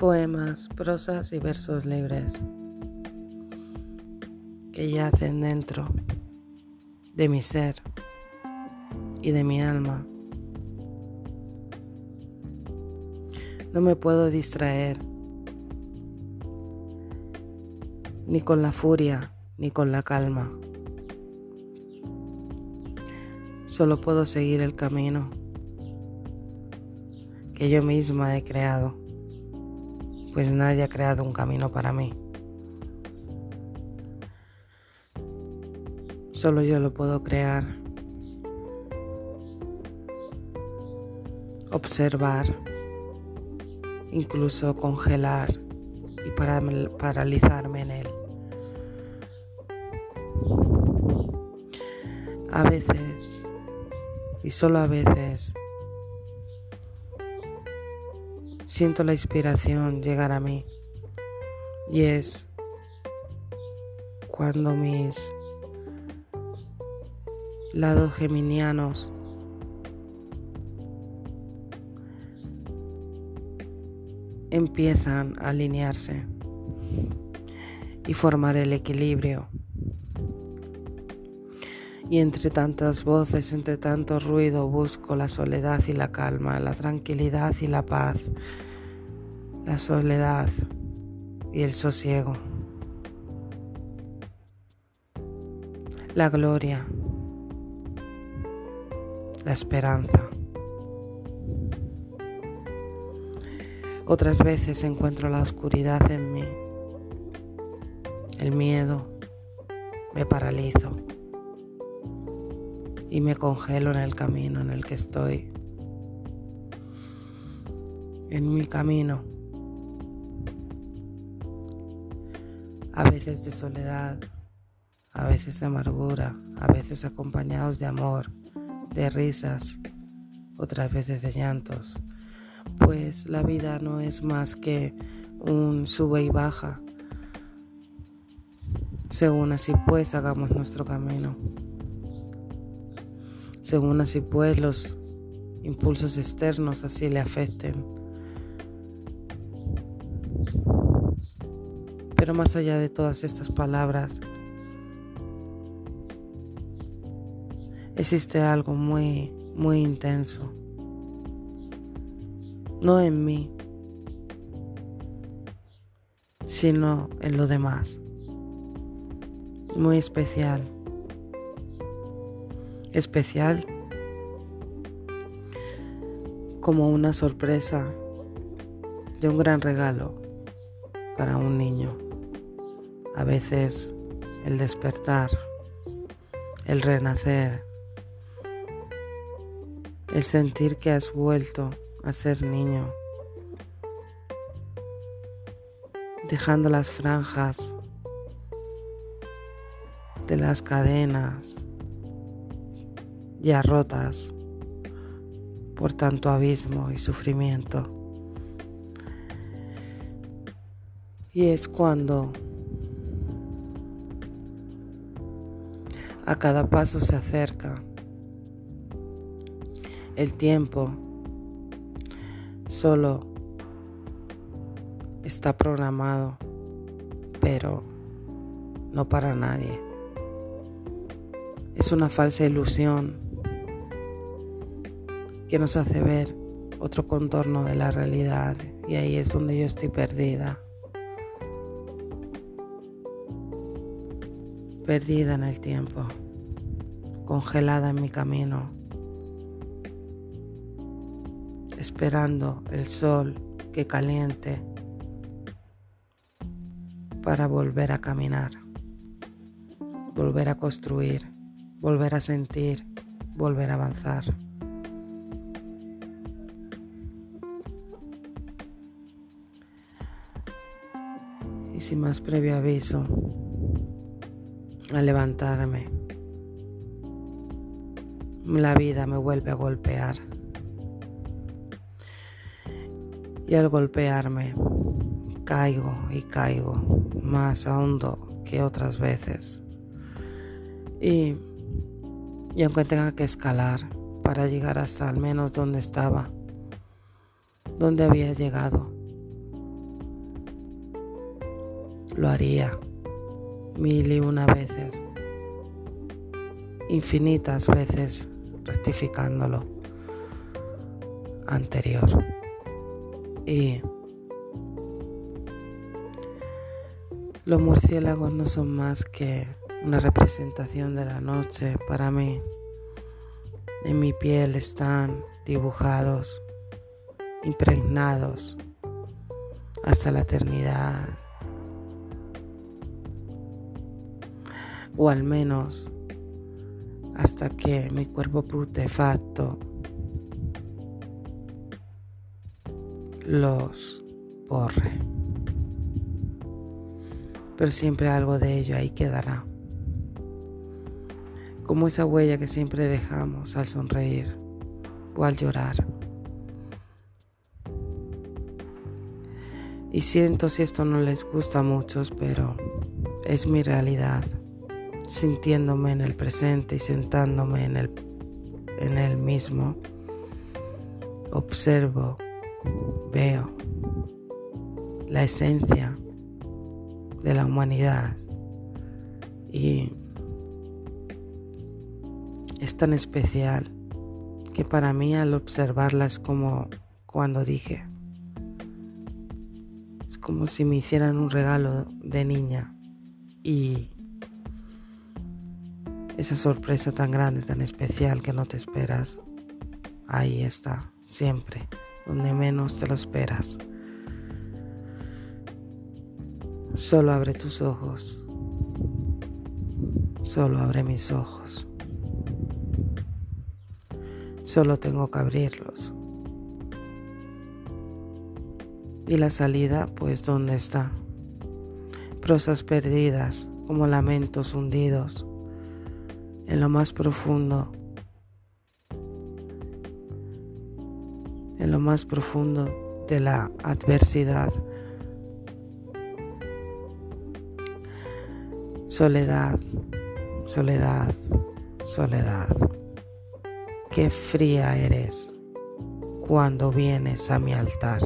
Poemas, prosas y versos libres que yacen dentro de mi ser y de mi alma. No me puedo distraer ni con la furia ni con la calma. Solo puedo seguir el camino que yo misma he creado, pues nadie ha creado un camino para mí. Solo yo lo puedo crear. Observar, incluso congelar y paralizarme en él. A veces, y solo a veces, siento la inspiración llegar a mí. Y es cuando mis lados geminianos empiezan a alinearse y formar el equilibrio. Y entre tantas voces, entre tanto ruido, busco la soledad y la calma, la tranquilidad y la paz, la soledad y el sosiego, la gloria, la esperanza. Otras veces encuentro la oscuridad en mí, el miedo, me paralizo y me congelo en el camino en el que estoy, en mi camino, a veces de soledad, a veces de amargura, a veces acompañados de amor, de risas, otras veces de llantos pues la vida no es más que un sube y baja. Según así pues hagamos nuestro camino. Según así pues los impulsos externos así le afecten. Pero más allá de todas estas palabras, existe algo muy, muy intenso no en mí, sino en lo demás. Muy especial. Especial como una sorpresa de un gran regalo para un niño. A veces el despertar, el renacer, el sentir que has vuelto a ser niño, dejando las franjas de las cadenas ya rotas por tanto abismo y sufrimiento. Y es cuando a cada paso se acerca el tiempo solo está programado, pero no para nadie. Es una falsa ilusión que nos hace ver otro contorno de la realidad. Y ahí es donde yo estoy perdida. Perdida en el tiempo, congelada en mi camino. Esperando el sol que caliente para volver a caminar, volver a construir, volver a sentir, volver a avanzar. Y sin más previo aviso, a levantarme, la vida me vuelve a golpear. y al golpearme caigo y caigo más hondo que otras veces. Y, y aunque tenga que escalar para llegar hasta al menos donde estaba, donde había llegado, lo haría mil y una veces, infinitas veces rectificándolo anterior. Y los murciélagos no son más que una representación de la noche para mí. En mi piel están dibujados, impregnados hasta la eternidad. O al menos hasta que mi cuerpo putrefacto los borre. Pero siempre algo de ello ahí quedará. Como esa huella que siempre dejamos al sonreír o al llorar. Y siento si esto no les gusta a muchos, pero es mi realidad. Sintiéndome en el presente y sentándome en el, en el mismo, observo, veo la esencia de la humanidad. Y es tan especial que para mí al observarla es como cuando dije, como si me hicieran un regalo de niña y esa sorpresa tan grande, tan especial que no te esperas, ahí está, siempre, donde menos te lo esperas. Solo abre tus ojos, solo abre mis ojos, solo tengo que abrirlos. Y la salida, pues, ¿dónde está? Prosas perdidas, como lamentos hundidos, en lo más profundo, en lo más profundo de la adversidad. Soledad, soledad, soledad. Qué fría eres cuando vienes a mi altar.